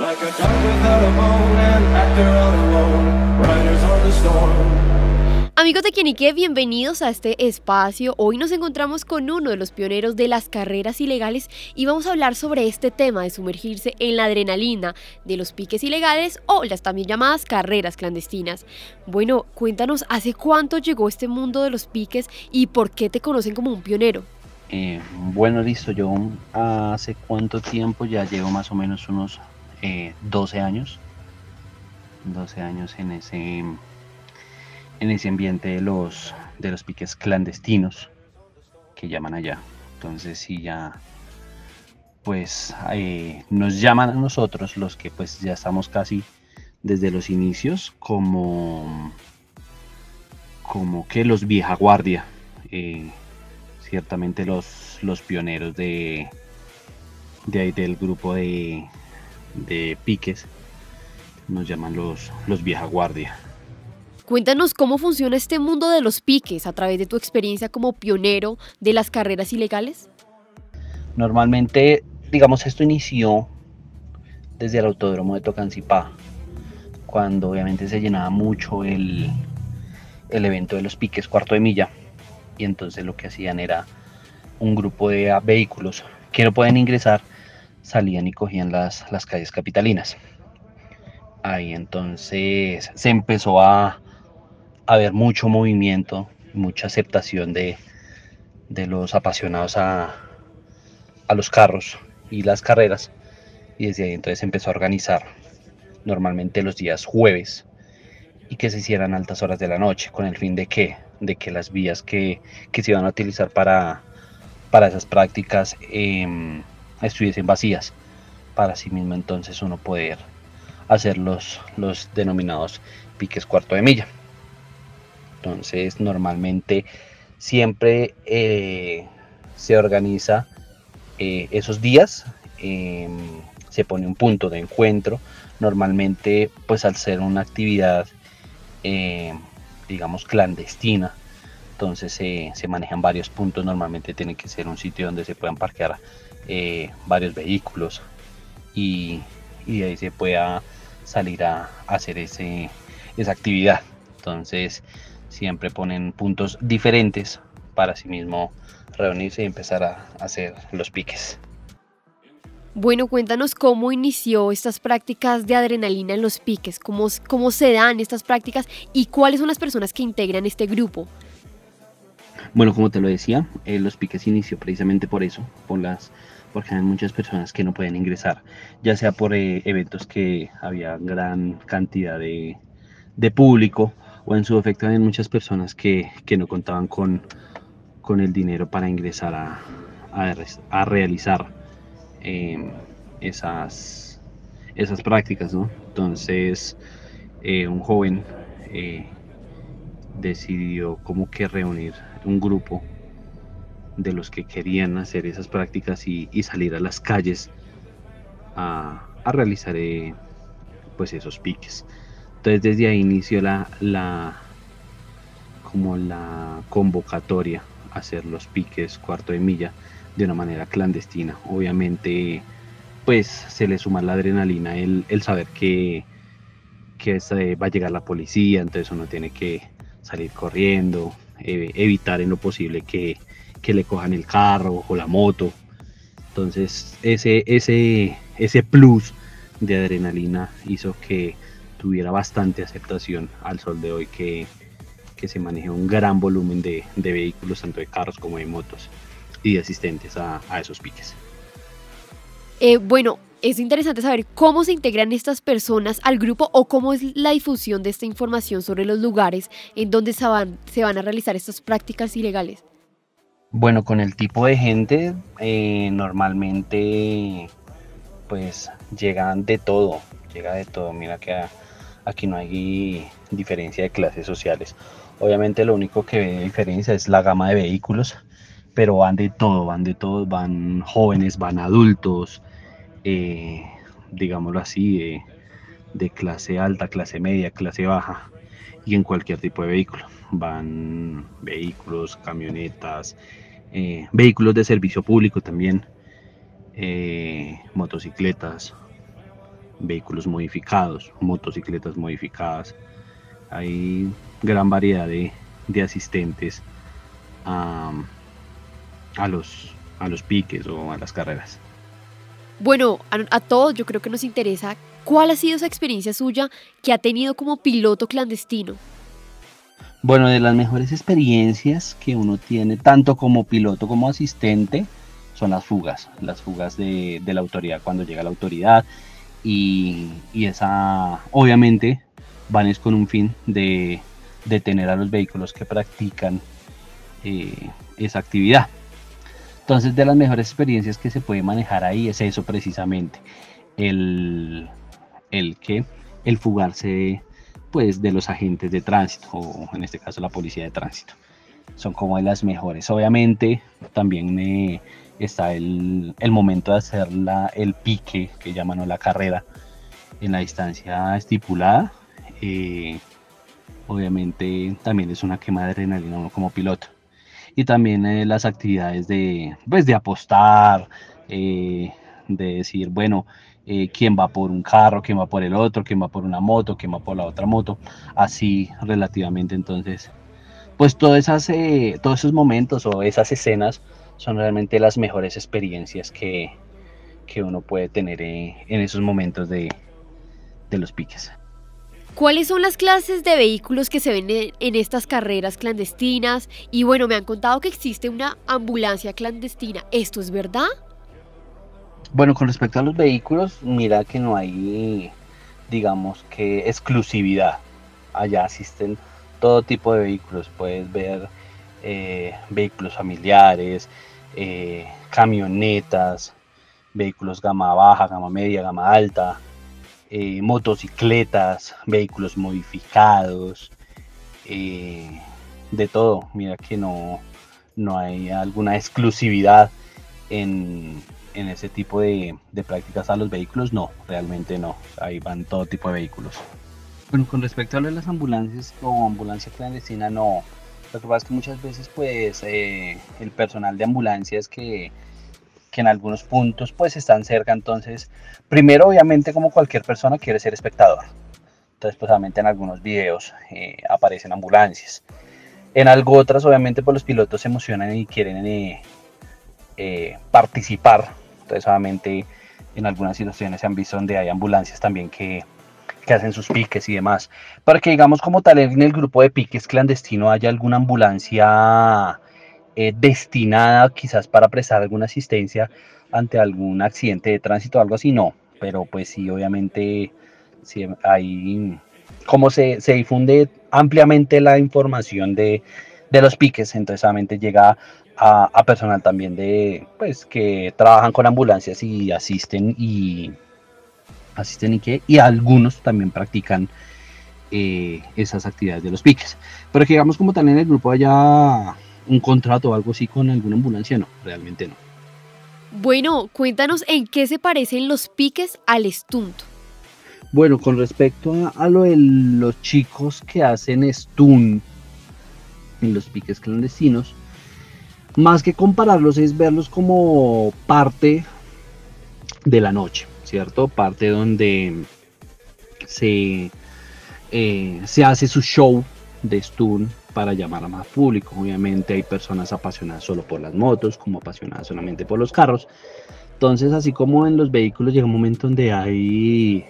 Like a dog without a bone, an actor all alone, riders on the storm. Amigos de Quienique, bienvenidos a este espacio. Hoy nos encontramos con uno de los pioneros de las carreras ilegales y vamos a hablar sobre este tema de sumergirse en la adrenalina de los piques ilegales o las también llamadas carreras clandestinas. Bueno, cuéntanos, ¿hace cuánto llegó este mundo de los piques y por qué te conocen como un pionero? Eh, bueno, listo, yo hace cuánto tiempo ya llevo más o menos unos 12 eh, años. 12 años en ese en ese ambiente de los, de los piques clandestinos que llaman allá. Entonces si ya pues eh, nos llaman a nosotros los que pues ya estamos casi desde los inicios como como que los vieja guardia eh, ciertamente los, los pioneros de de ahí del grupo de, de piques nos llaman los, los vieja guardia Cuéntanos cómo funciona este mundo de los piques a través de tu experiencia como pionero de las carreras ilegales. Normalmente, digamos, esto inició desde el autódromo de Tocancipá, cuando obviamente se llenaba mucho el, el evento de los piques cuarto de milla. Y entonces lo que hacían era un grupo de vehículos que no pueden ingresar, salían y cogían las, las calles capitalinas. Ahí entonces se empezó a, haber mucho movimiento, mucha aceptación de, los apasionados a, los carros y las carreras. Y desde ahí entonces empezó a organizar normalmente los días jueves y que se hicieran altas horas de la noche con el fin de que, de que las vías que, se iban a utilizar para, para esas prácticas em, estuviesen vacías para sí mismo entonces uno poder hacer los, los denominados piques cuarto de milla. Entonces, normalmente siempre eh, se organiza eh, esos días, em, se pone un punto de encuentro. Normalmente, pues al ser una actividad, em, digamos, clandestina, entonces se manejan varios puntos. Normalmente tiene que ser un sitio donde se puedan parquear eh, varios vehículos y, de ahí se pueda salir a, hacer ese, esa actividad. Entonces, siempre ponen puntos diferentes para sí mismo reunirse y empezar a hacer los piques. Bueno, cuéntanos cómo inició estas prácticas de adrenalina en los piques, cómo, cómo se dan estas prácticas y cuáles son las personas que integran este grupo. Bueno, como te lo decía, eh, los piques inició precisamente por eso, por las, porque hay muchas personas que no pueden ingresar, ya sea por eh, eventos que había gran cantidad de, de público o en su efecto hay muchas personas que, no contaban con, con, el dinero para ingresar a, a, realizar em, esas, esas prácticas, ¿no? Entonces, eh, un joven decidió como que reunir un grupo de los que querían hacer esas prácticas y, salir a las calles a, realizar eh, pues esos piques. Entonces desde ahí inició la, como la convocatoria a hacer los piques cuarto de milla de una manera clandestina. Obviamente pues se le suma la adrenalina el, saber que, que va a llegar la policía, entonces uno tiene que salir corriendo, evitar en lo posible que, que, le cojan el carro o la moto. Entonces ese, ese, ese plus de adrenalina hizo que tuviera bastante aceptación al sol de hoy que, se maneje un gran volumen de, vehículos, tanto de carros como de motos y de asistentes a, esos piques. Eh, bueno, es interesante saber cómo se integran estas personas al grupo o cómo es la difusión de esta información sobre los lugares en donde se van, se van a realizar estas prácticas ilegales. Bueno, con el tipo de gente eh, normalmente pues llegan de todo, llega de todo. Mira que aquí no hay diferencia de clases sociales. Obviamente lo único que ve diferencia es la gama de vehículos, pero van de todo, van de todo, van jóvenes, van adultos, eh, digámoslo así, de, clase alta, clase media, clase baja y en cualquier tipo de vehículo. Van vehículos, camionetas, eh, vehículos de servicio público también, eh, motocicletas, vehículos modificados, motocicletas modificadas. Hay gran variedad de, asistentes a, los, a los piques o a las carreras. Bueno, a, todos yo creo que nos interesa cuál ha sido esa experiencia suya que ha tenido como piloto clandestino. Bueno, de las mejores experiencias que uno tiene, tanto como piloto como asistente, son las fugas, las fugas de, la autoridad cuando llega la autoridad y, esa, obviamente, van es con un fin de detener a los vehículos que practican eh, esa actividad. Entonces, de las mejores experiencias que se puede manejar ahí es eso precisamente, el, el que el fugarse pues de los agentes de tránsito o en este caso la policía de tránsito. Son como de las mejores. Obviamente también eh, está el, momento de hacer la, el pique que llaman la carrera en la distancia estipulada. Eh, obviamente también es una quema de adrenalina uno como piloto y también eh, las actividades de, pues, de apostar, eh, de decir, bueno, eh, quién va por un carro, quién va por el otro, quién va por una moto, quién va por la otra moto, así relativamente. Entonces, pues todas esas, todos esos momentos o esas escenas son realmente las mejores experiencias que, que uno puede tener en esos momentos de, de los piques. ¿Cuáles son las clases de vehículos que se ven en estas carreras clandestinas? Y bueno, me han contado que existe una ambulancia clandestina. ¿Esto es verdad? Bueno, con respecto a los vehículos, mira que no hay, digamos que, exclusividad. Allá asisten todo tipo de vehículos. Puedes ver eh, vehículos familiares, eh, camionetas, vehículos gama baja, gama media, gama alta, eh, motocicletas, vehículos modificados, eh, de todo. Mira que no, no hay alguna exclusividad en, ese tipo de, prácticas a los vehículos, no, realmente no. Ahí van todo tipo de vehículos. Bueno, con respecto a de las ambulancias o ambulancia clandestina, no. Lo que pasa es que muchas veces, pues, eh, el personal de ambulancias que en algunos puntos pues están cerca. Entonces, primero obviamente como cualquier persona quiere ser espectador. Entonces, pues obviamente en algunos videos eh, aparecen ambulancias. En algo otras obviamente pues los pilotos se emocionan y quieren eh, eh, participar. Entonces, obviamente en algunas situaciones se han visto donde hay ambulancias también que, que hacen sus piques y demás. Para que digamos como tal en el grupo de piques clandestino haya alguna ambulancia eh, destinada quizás para prestar alguna asistencia ante algún accidente de tránsito o algo así, no, pero pues sí, obviamente, sí, hay, como se, difunde ampliamente la información de, los piques, entonces obviamente llega a, personal también de, pues, que trabajan con ambulancias y asisten y asisten y que, y algunos también practican eh, esas actividades de los piques. Pero que digamos como en el grupo haya un contrato o algo así con alguna ambulancia, no, realmente no. Bueno, cuéntanos en qué se parecen los piques al stunt. Bueno, con respecto a, lo de los chicos que hacen stunt en los piques clandestinos, más que compararlos es verlos como parte de la noche, ¿cierto? Parte donde se, eh, se hace su show de stunt para llamar a más público. Obviamente hay personas apasionadas solo por las motos, como apasionadas solamente por los carros. Entonces, así como en los vehículos llega un momento donde hay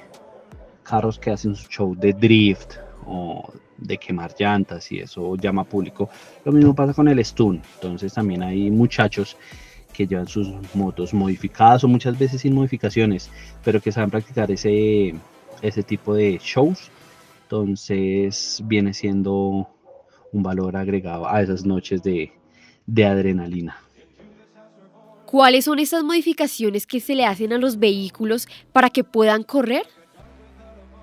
carros que hacen su show de drift o de quemar llantas y eso llama público. Lo mismo pasa con el stun. Entonces también hay muchachos que llevan sus motos modificadas o muchas veces sin modificaciones, pero que saben practicar ese, ese tipo de shows. Entonces viene siendo un valor agregado a esas noches de, adrenalina. ¿Cuáles son esas modificaciones que se le hacen a los vehículos para que puedan correr?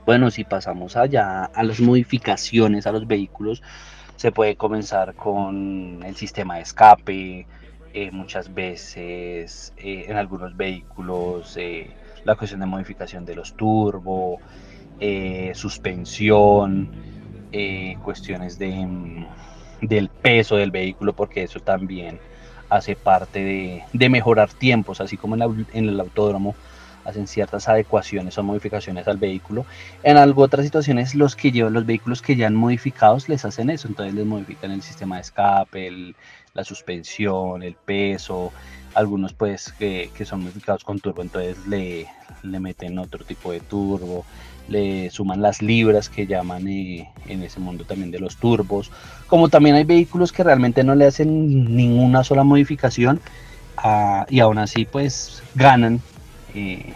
Bueno, si pasamos allá a las modificaciones a los vehículos, se puede comenzar con el sistema de escape, eh, muchas veces eh, en algunos vehículos eh, la cuestión de modificación de los turbo, suspensión, eh, cuestiones de, mm, del peso del vehículo, porque eso también hace parte de, mejorar tiempos, así como en, el autódromo hacen ciertas adecuaciones o modificaciones al vehículo. En algo otras situaciones los que llevan los vehículos que ya han modificados les hacen eso, entonces les modifican el sistema de escape, la suspensión, el peso, algunos pues que, son modificados con turbo, entonces le, le, meten otro tipo de turbo, le suman las libras que llaman eh, en ese mundo también de los turbos, como también hay vehículos que realmente no le hacen ninguna sola modificación ah, y aún así pues ganan eh,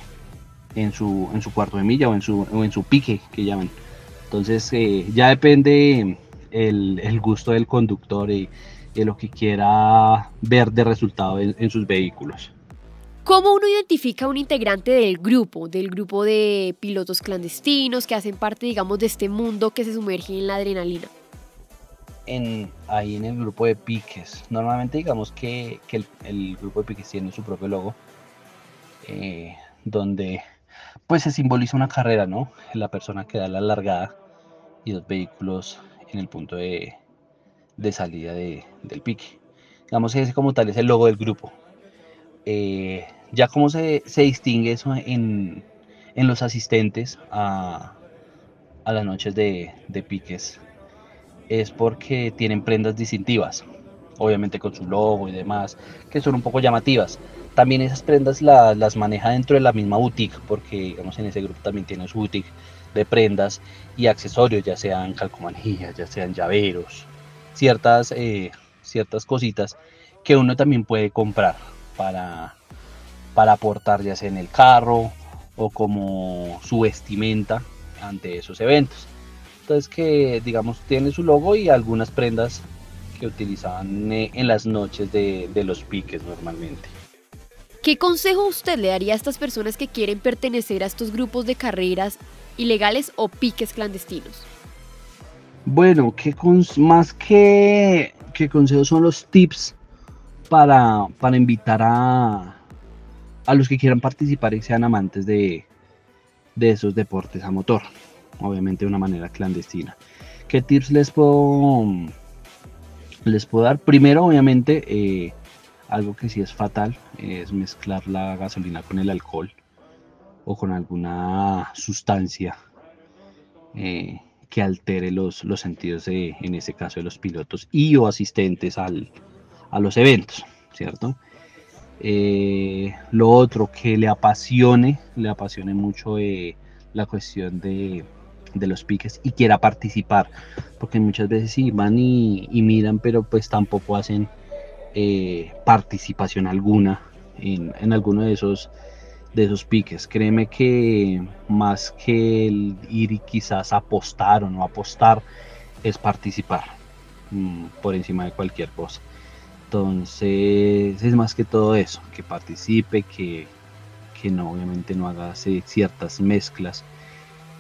en, su, en su cuarto de milla o en su, en su pique que llaman. Entonces eh, ya depende el, gusto del conductor y, de lo que quiera ver de resultado en, sus vehículos. ¿Cómo uno identifica un integrante del grupo, del grupo de pilotos clandestinos que hacen parte, digamos, de este mundo que se sumerge en la adrenalina? En, ahí en el grupo de piques. Normalmente digamos que, el, grupo de piques tiene su propio logo, eh, donde pues se simboliza una carrera, ¿no? La persona que da la largada y los vehículos en el punto de, salida del pique. Digamos ese como tal es el logo del grupo. Eh, ya como se, distingue eso en, los asistentes a, las noches de, piques, es porque tienen prendas distintivas, obviamente con su logo y demás, que son un poco llamativas. También esas prendas las maneja dentro de la misma boutique, porque digamos en ese grupo también tiene su boutique de prendas y accesorios, ya sean calcomanías, ya sean llaveros, ciertas, eh, ciertas cositas que uno también puede comprar para, para aportar ya sea en el carro o como su vestimenta ante esos eventos. Entonces que digamos tiene su logo y algunas prendas que utilizaban eh, en las noches de, de los piques normalmente. ¿Qué consejo usted le daría a estas personas que quieren pertenecer a estos grupos de carreras ilegales o piques clandestinos? Bueno, ¿qué más que, qué consejos son los tips para, para invitar a, a los que quieran participar y sean amantes de, de esos deportes a motor? Obviamente de una manera clandestina. ¿Qué tips les puedo, les puedo dar? Primero, obviamente, eh, algo que sí es fatal es mezclar la gasolina con el alcohol o con alguna sustancia eh, que altere los, los sentidos en ese caso de los pilotos y o asistentes al, a los eventos, ¿cierto? Eh, lo otro, que le apasione, le apasione mucho eh, la cuestión de, los piques y quiera participar, porque muchas veces sí van y, miran, pero pues tampoco hacen participación alguna en, en alguno de esos de esos piques. Créeme que más que el ir y quizás apostar o no apostar, es participar mm, por encima de cualquier cosa. Entonces es más que todo eso, que participe, que, que no, obviamente no haga ciertas mezclas,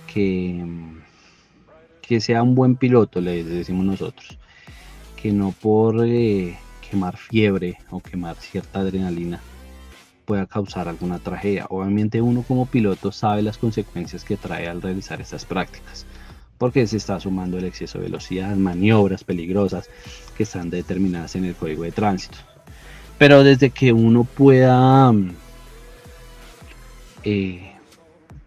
que, que sea un buen piloto, le decimos nosotros, que no por eh, quemar fiebre o quemar cierta adrenalina pueda causar alguna tragedia. Obviamente uno como piloto sabe las consecuencias que trae al realizar estas prácticas, porque se está sumando el exceso de velocidad, maniobras peligrosas que están determinadas en el código de tránsito. Pero desde que uno pueda, eh,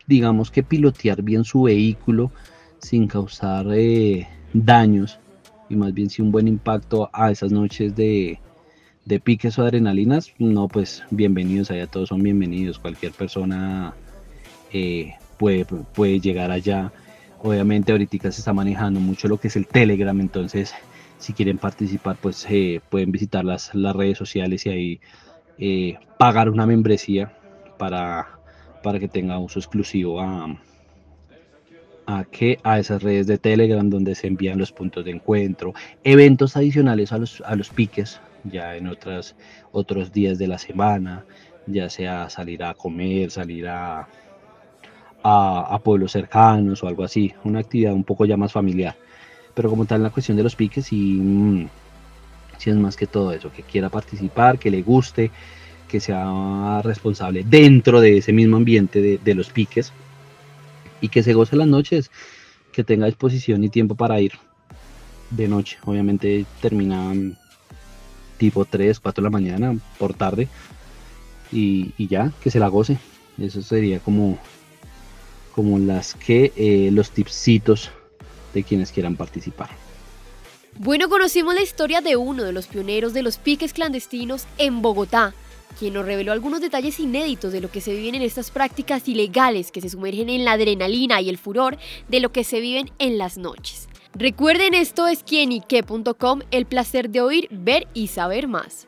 digamos que pilotear bien su vehículo sin causar eh, daños y más bien sin un buen impacto a esas noches de, de piques o adrenalinas, no, pues bienvenidos allá, todos son bienvenidos, cualquier persona eh, puede, puede llegar allá. Obviamente ahorita se está manejando mucho lo que es el Telegram, entonces si quieren participar pues eh, pueden visitar las, las, redes sociales y ahí eh, pagar una membresía para, para que tenga uso exclusivo a, a, que, a esas redes de Telegram donde se envían los puntos de encuentro, eventos adicionales a los, a los piques, ya en otras, otros días de la semana, ya sea salir a comer, salir a, a, pueblos cercanos o algo así, una actividad un poco ya más familiar. Pero como tal, la cuestión de los piques, y mm, si es más que todo eso, que quiera participar, que le guste, que sea responsable dentro de ese mismo ambiente de, de los piques y que se goce las noches, que tenga disposición y tiempo para ir de noche. Obviamente terminan tipo 3, 4 de la mañana por tarde y, ya, que se la goce, Eso sería como, como las que eh, los tipsitos de quienes quieran participar. Bueno, conocimos la historia de uno de los pioneros de los piques clandestinos en Bogotá, quien nos reveló algunos detalles inéditos de lo que se viven en estas prácticas ilegales que se sumergen en la adrenalina y el furor de lo que se viven en las noches. Recuerden esto es quienique.com, el placer de oír, ver y saber más.